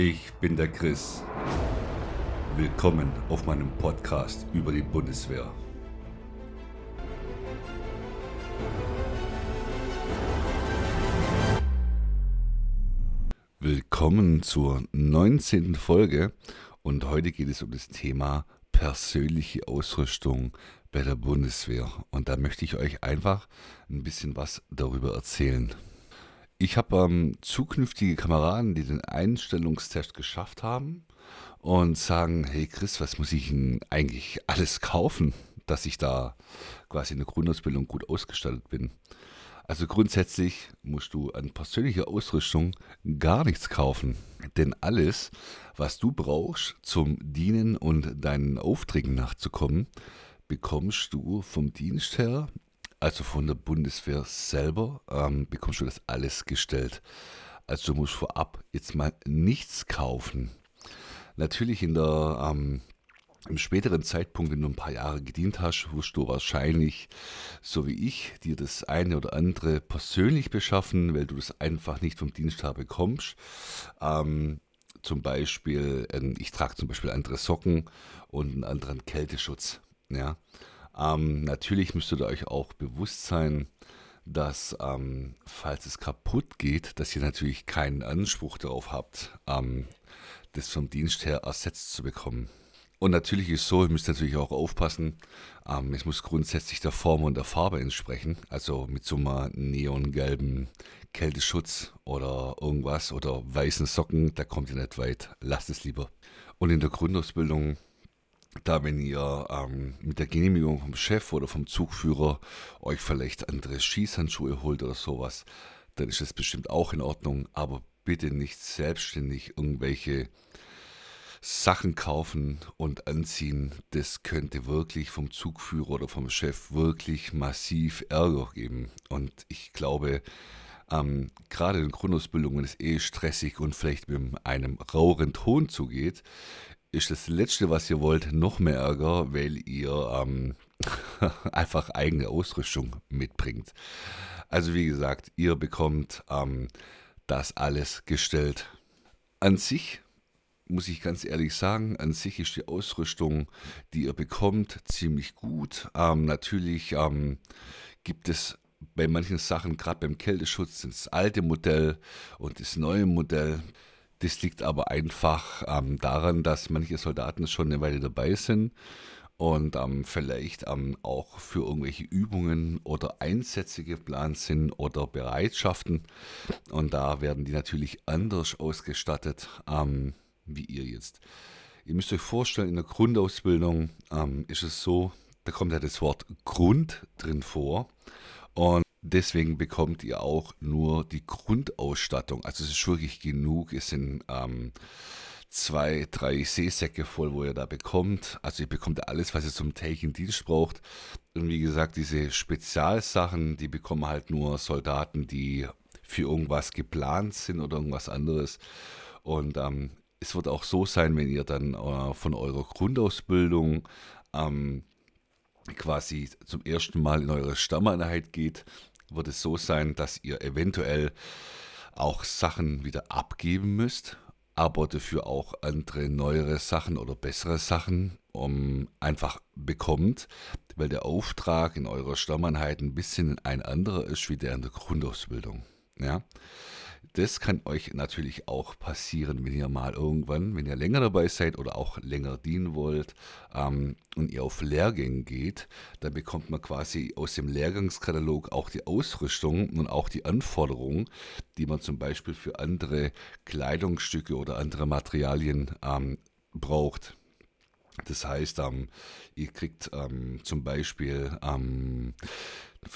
Ich bin der Chris. Willkommen auf meinem Podcast über die Bundeswehr. Willkommen zur 19. Folge und heute geht es um das Thema persönliche Ausrüstung bei der Bundeswehr. Und da möchte ich euch einfach ein bisschen was darüber erzählen. Ich habe ähm, zukünftige Kameraden, die den Einstellungstest geschafft haben und sagen, hey Chris, was muss ich denn eigentlich alles kaufen, dass ich da quasi in der Grundausbildung gut ausgestattet bin. Also grundsätzlich musst du an persönlicher Ausrüstung gar nichts kaufen. Denn alles, was du brauchst zum Dienen und deinen Aufträgen nachzukommen, bekommst du vom Dienst her also von der Bundeswehr selber ähm, bekommst du das alles gestellt. Also du musst vorab jetzt mal nichts kaufen. Natürlich in der, ähm, im späteren Zeitpunkt, wenn du ein paar Jahre gedient hast, wirst du wahrscheinlich, so wie ich, dir das eine oder andere persönlich beschaffen, weil du das einfach nicht vom Dienst bekommst. Ähm, zum Beispiel, ich trage zum Beispiel andere Socken und einen anderen Kälteschutz. Ja. Ähm, natürlich müsst ihr euch auch bewusst sein, dass ähm, falls es kaputt geht, dass ihr natürlich keinen Anspruch darauf habt, ähm, das vom Dienst her ersetzt zu bekommen. Und natürlich ist so, ihr müsst natürlich auch aufpassen, ähm, es muss grundsätzlich der Form und der Farbe entsprechen. Also mit so einem neongelben Kälteschutz oder irgendwas oder weißen Socken, da kommt ihr nicht weit. Lasst es lieber. Und in der Grundausbildung da wenn ihr ähm, mit der Genehmigung vom Chef oder vom Zugführer euch vielleicht andere Schießhandschuhe holt oder sowas, dann ist das bestimmt auch in Ordnung, aber bitte nicht selbstständig irgendwelche Sachen kaufen und anziehen. Das könnte wirklich vom Zugführer oder vom Chef wirklich massiv Ärger geben. Und ich glaube, ähm, gerade in Grundausbildungen ist eh stressig und vielleicht mit einem raueren Ton zugeht, ist das Letzte, was ihr wollt, noch mehr Ärger, weil ihr ähm, einfach eigene Ausrüstung mitbringt. Also wie gesagt, ihr bekommt ähm, das alles gestellt. An sich muss ich ganz ehrlich sagen, an sich ist die Ausrüstung, die ihr bekommt, ziemlich gut. Ähm, natürlich ähm, gibt es bei manchen Sachen, gerade beim Kälteschutz, das alte Modell und das neue Modell. Das liegt aber einfach ähm, daran, dass manche Soldaten schon eine Weile dabei sind und ähm, vielleicht ähm, auch für irgendwelche Übungen oder Einsätze geplant sind oder Bereitschaften. Und da werden die natürlich anders ausgestattet, ähm, wie ihr jetzt. Ihr müsst euch vorstellen, in der Grundausbildung ähm, ist es so, da kommt ja das Wort Grund drin vor. Und Deswegen bekommt ihr auch nur die Grundausstattung. Also es ist wirklich genug. Es sind ähm, zwei, drei Seesäcke voll, wo ihr da bekommt. Also ihr bekommt alles, was ihr zum täglichen Dienst braucht. Und wie gesagt, diese Spezialsachen, die bekommen halt nur Soldaten, die für irgendwas geplant sind oder irgendwas anderes. Und ähm, es wird auch so sein, wenn ihr dann äh, von eurer Grundausbildung ähm, quasi zum ersten Mal in eure Stammeinheit geht, wird es so sein, dass ihr eventuell auch Sachen wieder abgeben müsst, aber dafür auch andere neuere Sachen oder bessere Sachen um, einfach bekommt, weil der Auftrag in eurer Stammeinheit ein bisschen ein anderer ist wie der in der Grundausbildung. Ja? Das kann euch natürlich auch passieren, wenn ihr mal irgendwann, wenn ihr länger dabei seid oder auch länger dienen wollt ähm, und ihr auf Lehrgänge geht, dann bekommt man quasi aus dem Lehrgangskatalog auch die Ausrüstung und auch die Anforderungen, die man zum Beispiel für andere Kleidungsstücke oder andere Materialien ähm, braucht. Das heißt, ähm, ihr kriegt ähm, zum Beispiel ähm,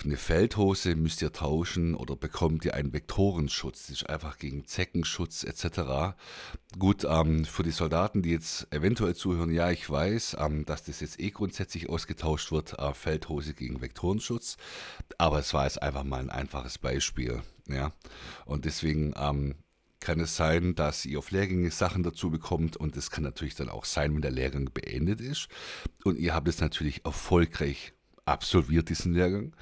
eine Feldhose müsst ihr tauschen oder bekommt ihr einen Vektorenschutz. Das ist einfach gegen Zeckenschutz etc. Gut, ähm, für die Soldaten, die jetzt eventuell zuhören, ja, ich weiß, ähm, dass das jetzt eh grundsätzlich ausgetauscht wird, äh, Feldhose gegen Vektorenschutz. Aber es war jetzt einfach mal ein einfaches Beispiel. Ja? Und deswegen ähm, kann es sein, dass ihr auf Lehrgänge Sachen dazu bekommt und es kann natürlich dann auch sein, wenn der Lehrgang beendet ist und ihr habt es natürlich erfolgreich absolviert diesen Lehrgang,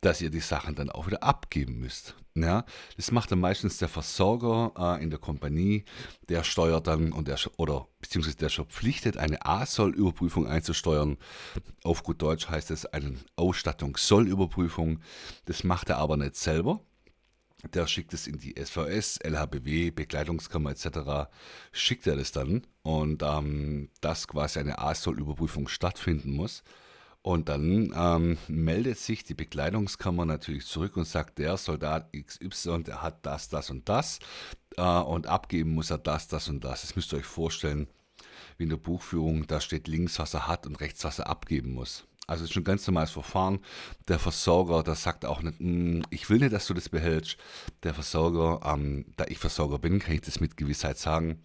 dass ihr die Sachen dann auch wieder abgeben müsst. Ja, das macht dann meistens der Versorger äh, in der Kompanie, der steuert dann und der oder beziehungsweise der verpflichtet, eine A-Soll-Überprüfung einzusteuern. Auf gut Deutsch heißt es eine Ausstattungs-Soll-Überprüfung. Das macht er aber nicht selber. Der schickt es in die SVS, LHBW, Bekleidungskammer etc. Schickt er das dann und ähm, dass quasi eine A-Soll-Überprüfung stattfinden muss. Und dann ähm, meldet sich die Bekleidungskammer natürlich zurück und sagt, der Soldat XY, der hat das, das und das. Äh, und abgeben muss er das, das und das. Das müsst ihr euch vorstellen, wie in der Buchführung, da steht links, was er hat und rechts, was er abgeben muss. Also es ist ein ganz normales Verfahren. Der Versorger, der sagt auch nicht, hm, ich will nicht, dass du das behältst. Der Versorger, ähm, da ich Versorger bin, kann ich das mit Gewissheit sagen,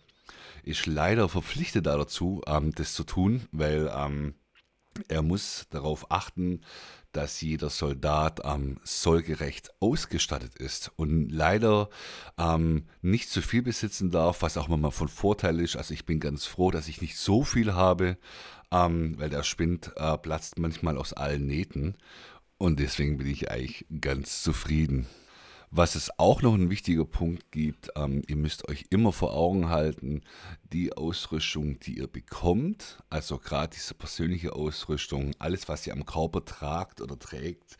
ist leider verpflichtet dazu, ähm, das zu tun, weil ähm, er muss darauf achten, dass jeder Soldat ähm, sollgerecht ausgestattet ist und leider ähm, nicht zu viel besitzen darf, was auch mal von Vorteil ist. Also ich bin ganz froh, dass ich nicht so viel habe, ähm, weil der Spind äh, platzt manchmal aus allen Nähten und deswegen bin ich eigentlich ganz zufrieden. Was es auch noch ein wichtiger Punkt gibt, ähm, ihr müsst euch immer vor Augen halten, die Ausrüstung, die ihr bekommt, also gerade diese persönliche Ausrüstung, alles, was ihr am Körper tragt oder trägt,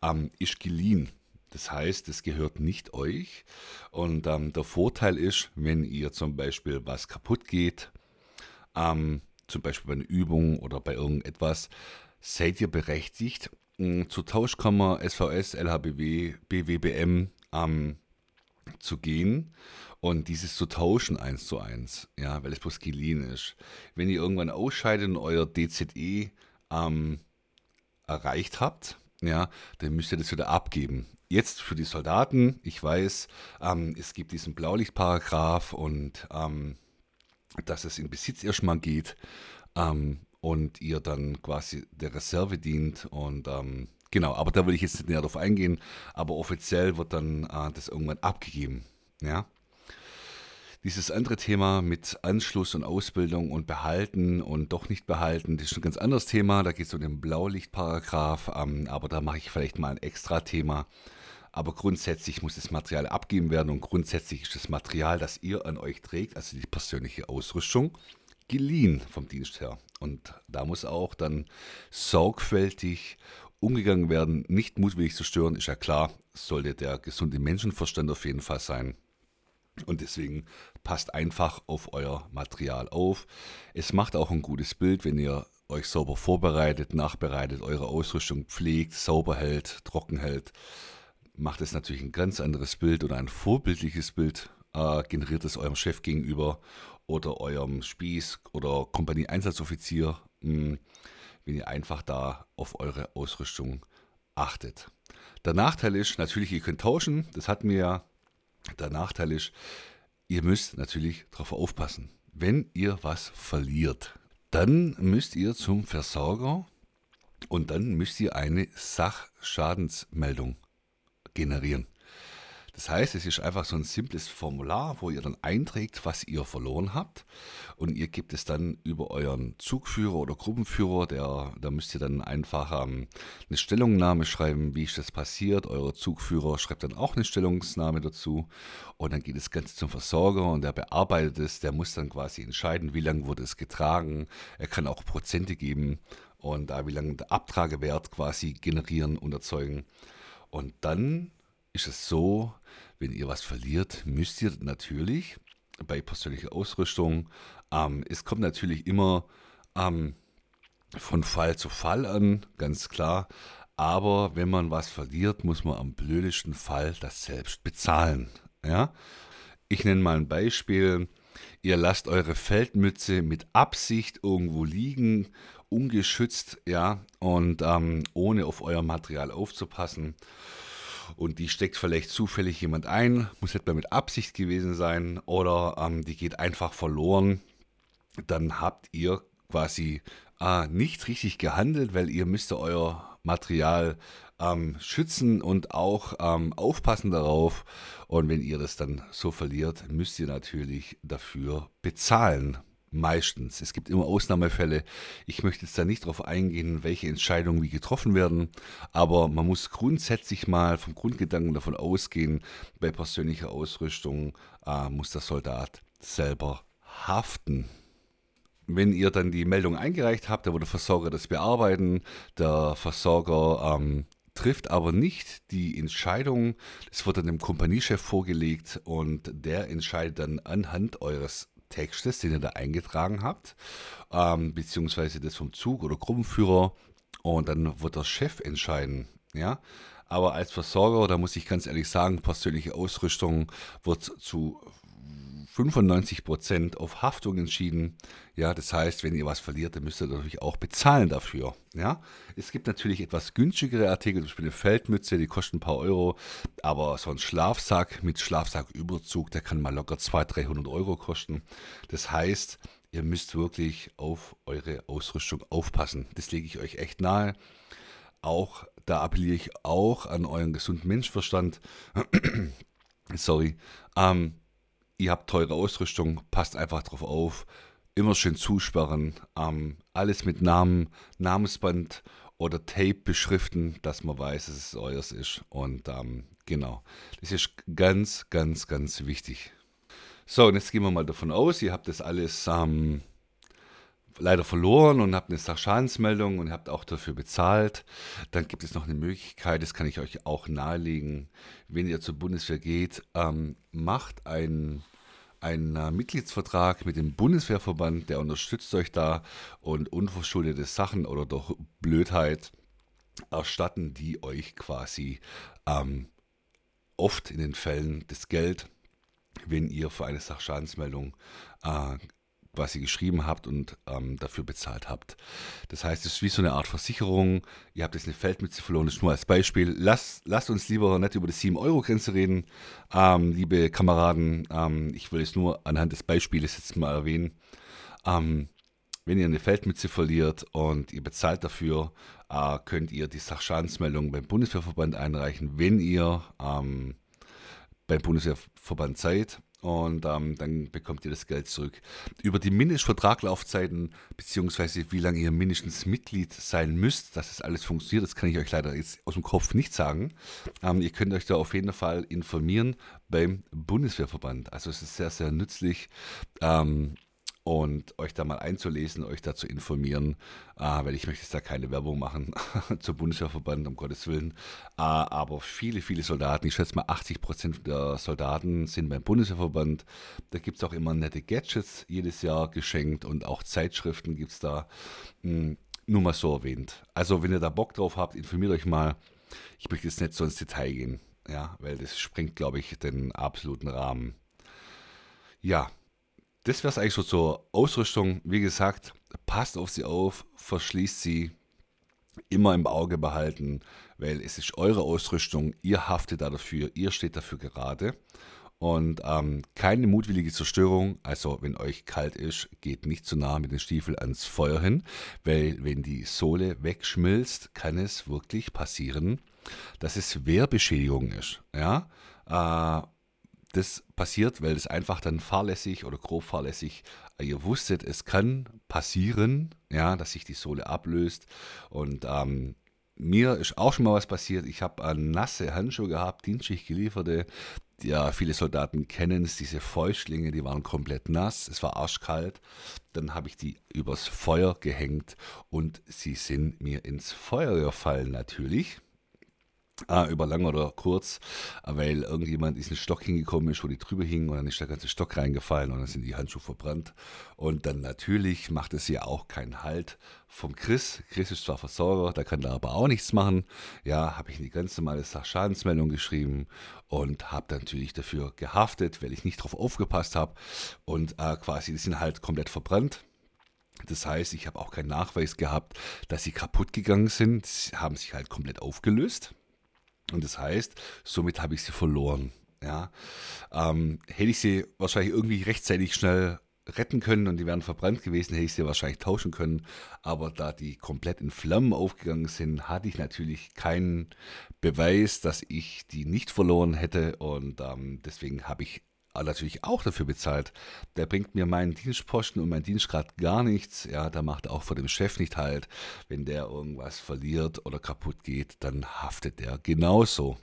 ähm, ist geliehen. Das heißt, es gehört nicht euch. Und ähm, der Vorteil ist, wenn ihr zum Beispiel was kaputt geht, ähm, zum Beispiel bei einer Übung oder bei irgendetwas, seid ihr berechtigt, zu Tauschkammer SVS, LHBW, BWBM ähm, zu gehen und dieses zu tauschen eins zu eins, ja, weil es bloß geliehen ist. Wenn ihr irgendwann ausscheidet und euer DZE ähm, erreicht habt, ja, dann müsst ihr das wieder abgeben. Jetzt für die Soldaten, ich weiß, ähm, es gibt diesen Blaulichtparagraph und ähm, dass es in Besitz erstmal geht. Ähm, und ihr dann quasi der Reserve dient. Und ähm, genau, aber da will ich jetzt nicht näher drauf eingehen. Aber offiziell wird dann äh, das irgendwann abgegeben. Ja. Dieses andere Thema mit Anschluss und Ausbildung und Behalten und doch nicht behalten, das ist ein ganz anderes Thema. Da geht es um den Blaulichtparagraph, ähm, aber da mache ich vielleicht mal ein extra Thema. Aber grundsätzlich muss das Material abgeben werden und grundsätzlich ist das Material, das ihr an euch trägt, also die persönliche Ausrüstung, geliehen vom Dienst her. Und da muss auch dann sorgfältig umgegangen werden, nicht mutwillig zu stören, ist ja klar, sollte der gesunde Menschenverstand auf jeden Fall sein. Und deswegen passt einfach auf euer Material auf. Es macht auch ein gutes Bild, wenn ihr euch sauber vorbereitet, nachbereitet, eure Ausrüstung pflegt, sauber hält, trocken hält. Macht es natürlich ein ganz anderes Bild oder ein vorbildliches Bild, äh, generiert es eurem Chef gegenüber oder eurem Spieß oder Kompanie-Einsatzoffizier, hm, wenn ihr einfach da auf eure Ausrüstung achtet. Der Nachteil ist natürlich, ihr könnt tauschen, das hatten wir ja. Der Nachteil ist, ihr müsst natürlich darauf aufpassen. Wenn ihr was verliert, dann müsst ihr zum Versorger und dann müsst ihr eine Sachschadensmeldung generieren. Das heißt, es ist einfach so ein simples Formular, wo ihr dann einträgt, was ihr verloren habt. Und ihr gebt es dann über euren Zugführer oder Gruppenführer. Der, da müsst ihr dann einfach ähm, eine Stellungnahme schreiben, wie ist das passiert. Euer Zugführer schreibt dann auch eine Stellungnahme dazu. Und dann geht das Ganze zum Versorger und der bearbeitet es. Der muss dann quasi entscheiden, wie lange wurde es getragen. Er kann auch Prozente geben und da wie lange der Abtragewert quasi generieren und erzeugen. Und dann ist es so, wenn ihr was verliert, müsst ihr natürlich bei persönlicher Ausrüstung, ähm, es kommt natürlich immer ähm, von Fall zu Fall an, ganz klar. Aber wenn man was verliert, muss man am blödesten Fall das selbst bezahlen. Ja? Ich nenne mal ein Beispiel. Ihr lasst eure Feldmütze mit Absicht irgendwo liegen, ungeschützt, ja, und ähm, ohne auf euer Material aufzupassen und die steckt vielleicht zufällig jemand ein, muss etwa mit Absicht gewesen sein oder ähm, die geht einfach verloren, dann habt ihr quasi äh, nicht richtig gehandelt, weil ihr müsst euer Material ähm, schützen und auch ähm, aufpassen darauf. Und wenn ihr das dann so verliert, müsst ihr natürlich dafür bezahlen. Meistens. Es gibt immer Ausnahmefälle. Ich möchte jetzt da nicht darauf eingehen, welche Entscheidungen wie getroffen werden, aber man muss grundsätzlich mal vom Grundgedanken davon ausgehen, bei persönlicher Ausrüstung äh, muss der Soldat selber haften. Wenn ihr dann die Meldung eingereicht habt, dann wird der Versorger das bearbeiten. Der Versorger ähm, trifft aber nicht die Entscheidung. Das wird dann dem Kompaniechef vorgelegt und der entscheidet dann anhand eures Textes, den ihr da eingetragen habt, ähm, beziehungsweise das vom Zug oder Gruppenführer. Und dann wird der Chef entscheiden. Ja, aber als Versorger, da muss ich ganz ehrlich sagen, persönliche Ausrüstung wird zu 95% auf Haftung entschieden. Ja, das heißt, wenn ihr was verliert, dann müsst ihr natürlich auch bezahlen dafür. Ja, es gibt natürlich etwas günstigere Artikel, zum Beispiel eine Feldmütze, die kosten ein paar Euro, aber so ein Schlafsack mit Schlafsacküberzug, der kann mal locker 200, 300 Euro kosten. Das heißt, ihr müsst wirklich auf eure Ausrüstung aufpassen. Das lege ich euch echt nahe. Auch da appelliere ich auch an euren gesunden Menschverstand. Sorry. Ähm, ihr habt teure Ausrüstung, passt einfach drauf auf. Immer schön zusperren. Ähm, alles mit Namen, Namensband oder Tape beschriften, dass man weiß, dass es euers ist. Und ähm, genau, das ist ganz, ganz, ganz wichtig. So, und jetzt gehen wir mal davon aus, ihr habt das alles ähm, leider verloren und habt eine Sachschadensmeldung und habt auch dafür bezahlt, dann gibt es noch eine Möglichkeit, das kann ich euch auch nahelegen, wenn ihr zur Bundeswehr geht, ähm, macht einen ein äh, Mitgliedsvertrag mit dem Bundeswehrverband, der unterstützt euch da und unverschuldete Sachen oder doch Blödheit erstatten die euch quasi ähm, oft in den Fällen das Geld, wenn ihr für eine Sachschadensmeldung äh, was ihr geschrieben habt und ähm, dafür bezahlt habt. Das heißt, es ist wie so eine Art Versicherung. Ihr habt jetzt eine Feldmütze verloren, das ist nur als Beispiel. Lasst, lasst uns lieber nicht über die 7-Euro-Grenze reden, ähm, liebe Kameraden. Ähm, ich will es nur anhand des Beispiels jetzt mal erwähnen. Ähm, wenn ihr eine Feldmütze verliert und ihr bezahlt dafür, äh, könnt ihr die Sachschadensmeldung beim Bundeswehrverband einreichen, wenn ihr ähm, beim Bundeswehrverband seid und ähm, dann bekommt ihr das Geld zurück. Über die Mindestvertraglaufzeiten, beziehungsweise wie lange ihr mindestens Mitglied sein müsst, dass das alles funktioniert, das kann ich euch leider jetzt aus dem Kopf nicht sagen. Ähm, ihr könnt euch da auf jeden Fall informieren beim Bundeswehrverband. Also es ist sehr, sehr nützlich. Ähm, und euch da mal einzulesen, euch da zu informieren, äh, weil ich möchte jetzt da keine Werbung machen zum Bundeswehrverband, um Gottes Willen. Äh, aber viele, viele Soldaten, ich schätze mal 80 Prozent der Soldaten sind beim Bundeswehrverband. Da gibt es auch immer nette Gadgets jedes Jahr geschenkt und auch Zeitschriften gibt es da. Hm, nur mal so erwähnt. Also wenn ihr da Bock drauf habt, informiert euch mal. Ich möchte jetzt nicht so ins Detail gehen, ja, weil das sprengt, glaube ich, den absoluten Rahmen. Ja, das wäre es eigentlich so zur Ausrüstung. Wie gesagt, passt auf sie auf, verschließt sie, immer im Auge behalten, weil es ist eure Ausrüstung, ihr haftet da dafür, ihr steht dafür gerade. Und ähm, keine mutwillige Zerstörung, also wenn euch kalt ist, geht nicht zu nah mit den Stiefeln ans Feuer hin, weil wenn die Sohle wegschmilzt, kann es wirklich passieren, dass es Wehrbeschädigung ist. Ja? Äh, das passiert, weil es einfach dann fahrlässig oder grob fahrlässig, äh, ihr wusstet, es kann passieren, ja, dass sich die Sohle ablöst. Und ähm, mir ist auch schon mal was passiert. Ich habe nasse Handschuhe gehabt, dienstlich gelieferte. Ja, viele Soldaten kennen es, diese Fäustlinge, die waren komplett nass. Es war arschkalt. Dann habe ich die übers Feuer gehängt und sie sind mir ins Feuer gefallen natürlich. Ah, über lang oder kurz, weil irgendjemand diesen Stock hingekommen ist, wo die drüber hingen und dann ist der ganze Stock reingefallen und dann sind die Handschuhe verbrannt. Und dann natürlich macht es ja auch keinen Halt vom Chris. Chris ist zwar Versorger, da kann da aber auch nichts machen. Ja, habe ich in die ganz normale Sachschadensmeldung geschrieben und habe natürlich dafür gehaftet, weil ich nicht drauf aufgepasst habe. Und äh, quasi, die sind halt komplett verbrannt. Das heißt, ich habe auch keinen Nachweis gehabt, dass sie kaputt gegangen sind. Sie haben sich halt komplett aufgelöst. Und das heißt, somit habe ich sie verloren. Ja. Ähm, hätte ich sie wahrscheinlich irgendwie rechtzeitig schnell retten können und die wären verbrannt gewesen, hätte ich sie wahrscheinlich tauschen können. Aber da die komplett in Flammen aufgegangen sind, hatte ich natürlich keinen Beweis, dass ich die nicht verloren hätte. Und ähm, deswegen habe ich natürlich auch dafür bezahlt. Der bringt mir meinen Dienstposten und meinen Dienstgrad gar nichts. Ja, da macht auch vor dem Chef nicht halt. Wenn der irgendwas verliert oder kaputt geht, dann haftet der genauso.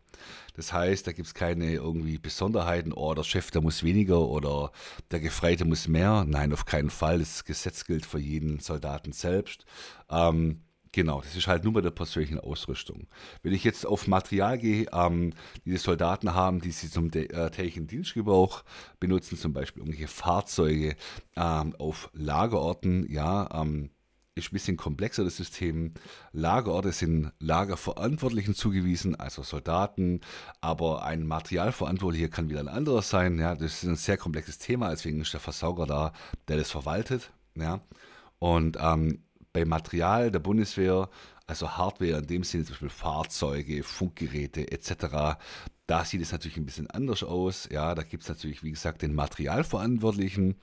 Das heißt, da gibt es keine irgendwie Besonderheiten, oh, der Chef, der muss weniger oder der Gefreite muss mehr. Nein, auf keinen Fall. Das Gesetz gilt für jeden Soldaten selbst. Ähm, Genau, das ist halt nur bei der persönlichen Ausrüstung. Wenn ich jetzt auf Material gehe, ähm, die die Soldaten haben, die sie zum äh, täglichen Dienstgebrauch benutzen, zum Beispiel irgendwelche Fahrzeuge ähm, auf Lagerorten, ja, ähm, ist ein bisschen komplexer das System. Lagerorte sind Lagerverantwortlichen zugewiesen, also Soldaten, aber ein Materialverantwortlicher kann wieder ein anderer sein. Ja, das ist ein sehr komplexes Thema, deswegen ist der Versauger da, der das verwaltet. Ja. Und ähm, bei Material der Bundeswehr, also Hardware in dem Sinne, zum Beispiel Fahrzeuge, Funkgeräte etc., da sieht es natürlich ein bisschen anders aus. Ja, da gibt es natürlich, wie gesagt, den Materialverantwortlichen.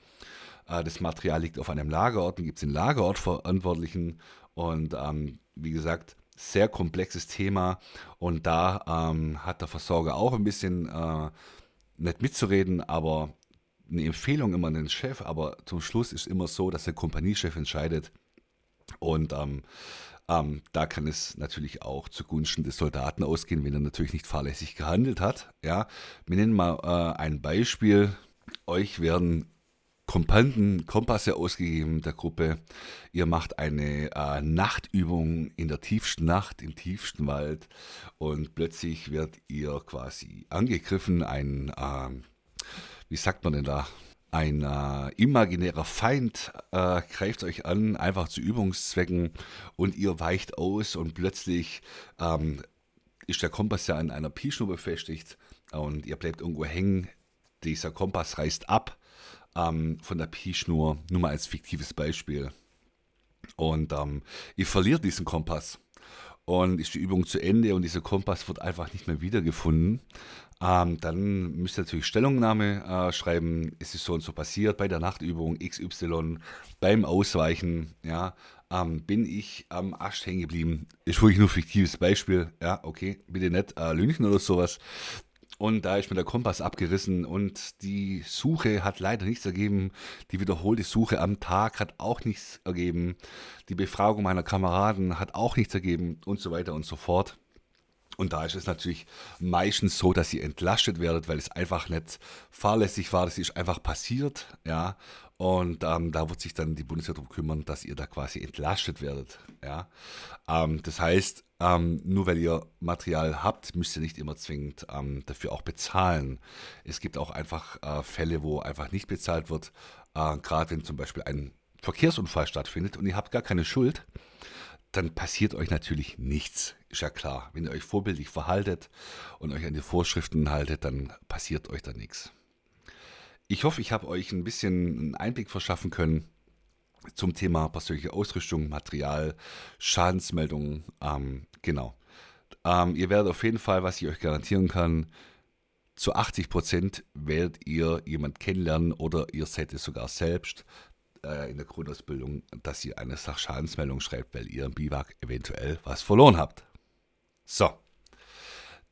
Äh, das Material liegt auf einem Lagerort, dann gibt es den Lagerortverantwortlichen und ähm, wie gesagt, sehr komplexes Thema und da ähm, hat der Versorger auch ein bisschen äh, nicht mitzureden, aber eine Empfehlung immer an den Chef, aber zum Schluss ist immer so, dass der Kompaniechef entscheidet, und ähm, ähm, da kann es natürlich auch zugunsten des Soldaten ausgehen, wenn er natürlich nicht fahrlässig gehandelt hat. Ja, wir nennen mal äh, ein Beispiel. Euch werden Kompanten, Kompasse ausgegeben der Gruppe. Ihr macht eine äh, Nachtübung in der tiefsten Nacht, im tiefsten Wald und plötzlich wird ihr quasi angegriffen. Ein, äh, wie sagt man denn da? Ein äh, imaginärer Feind äh, greift euch an, einfach zu Übungszwecken und ihr weicht aus und plötzlich ähm, ist der Kompass ja an einer Pischnur befestigt und ihr bleibt irgendwo hängen. Dieser Kompass reißt ab ähm, von der Pischnur, nur mal als fiktives Beispiel. Und ähm, ihr verliert diesen Kompass und ist die Übung zu Ende und dieser Kompass wird einfach nicht mehr wiedergefunden. Ähm, dann müsst ihr natürlich Stellungnahme äh, schreiben, es ist so und so passiert bei der Nachtübung XY, beim Ausweichen, ja, ähm, bin ich am Ast hängen geblieben. Ist wirklich nur fiktives Beispiel, ja, okay, bitte nicht äh, lünchen oder sowas. Und da ist mir der Kompass abgerissen und die Suche hat leider nichts ergeben. Die wiederholte Suche am Tag hat auch nichts ergeben. Die Befragung meiner Kameraden hat auch nichts ergeben und so weiter und so fort. Und da ist es natürlich meistens so, dass ihr entlastet werdet, weil es einfach nicht fahrlässig war. Das ist einfach passiert, ja. Und ähm, da wird sich dann die Bundeswehr darum kümmern, dass ihr da quasi entlastet werdet, ja. Ähm, das heißt, ähm, nur weil ihr Material habt, müsst ihr nicht immer zwingend ähm, dafür auch bezahlen. Es gibt auch einfach äh, Fälle, wo einfach nicht bezahlt wird, äh, gerade wenn zum Beispiel ein Verkehrsunfall stattfindet und ihr habt gar keine Schuld dann passiert euch natürlich nichts. Ist ja klar. Wenn ihr euch vorbildlich verhaltet und euch an die Vorschriften haltet, dann passiert euch da nichts. Ich hoffe, ich habe euch ein bisschen einen Einblick verschaffen können zum Thema persönliche Ausrüstung, Material, Schadensmeldungen. Ähm, genau. Ähm, ihr werdet auf jeden Fall, was ich euch garantieren kann, zu 80 Prozent werdet ihr jemand kennenlernen oder ihr seid es sogar selbst, äh, in der Grundausbildung, dass ihr eine Sachschadensmeldung schreibt, weil ihr im Biwak eventuell was verloren habt. So.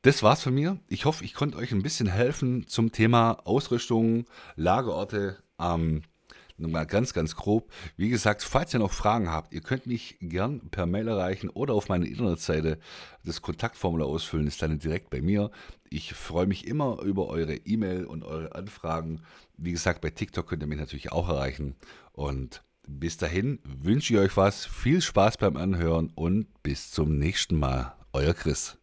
Das war's von mir. Ich hoffe, ich konnte euch ein bisschen helfen zum Thema Ausrüstung, Lagerorte. Ähm, Nochmal ganz, ganz grob. Wie gesagt, falls ihr noch Fragen habt, ihr könnt mich gern per Mail erreichen oder auf meiner Internetseite das Kontaktformular ausfüllen, ist dann direkt bei mir. Ich freue mich immer über eure E-Mail und eure Anfragen. Wie gesagt, bei TikTok könnt ihr mich natürlich auch erreichen. Und bis dahin wünsche ich euch was, viel Spaß beim Anhören und bis zum nächsten Mal. Euer Chris.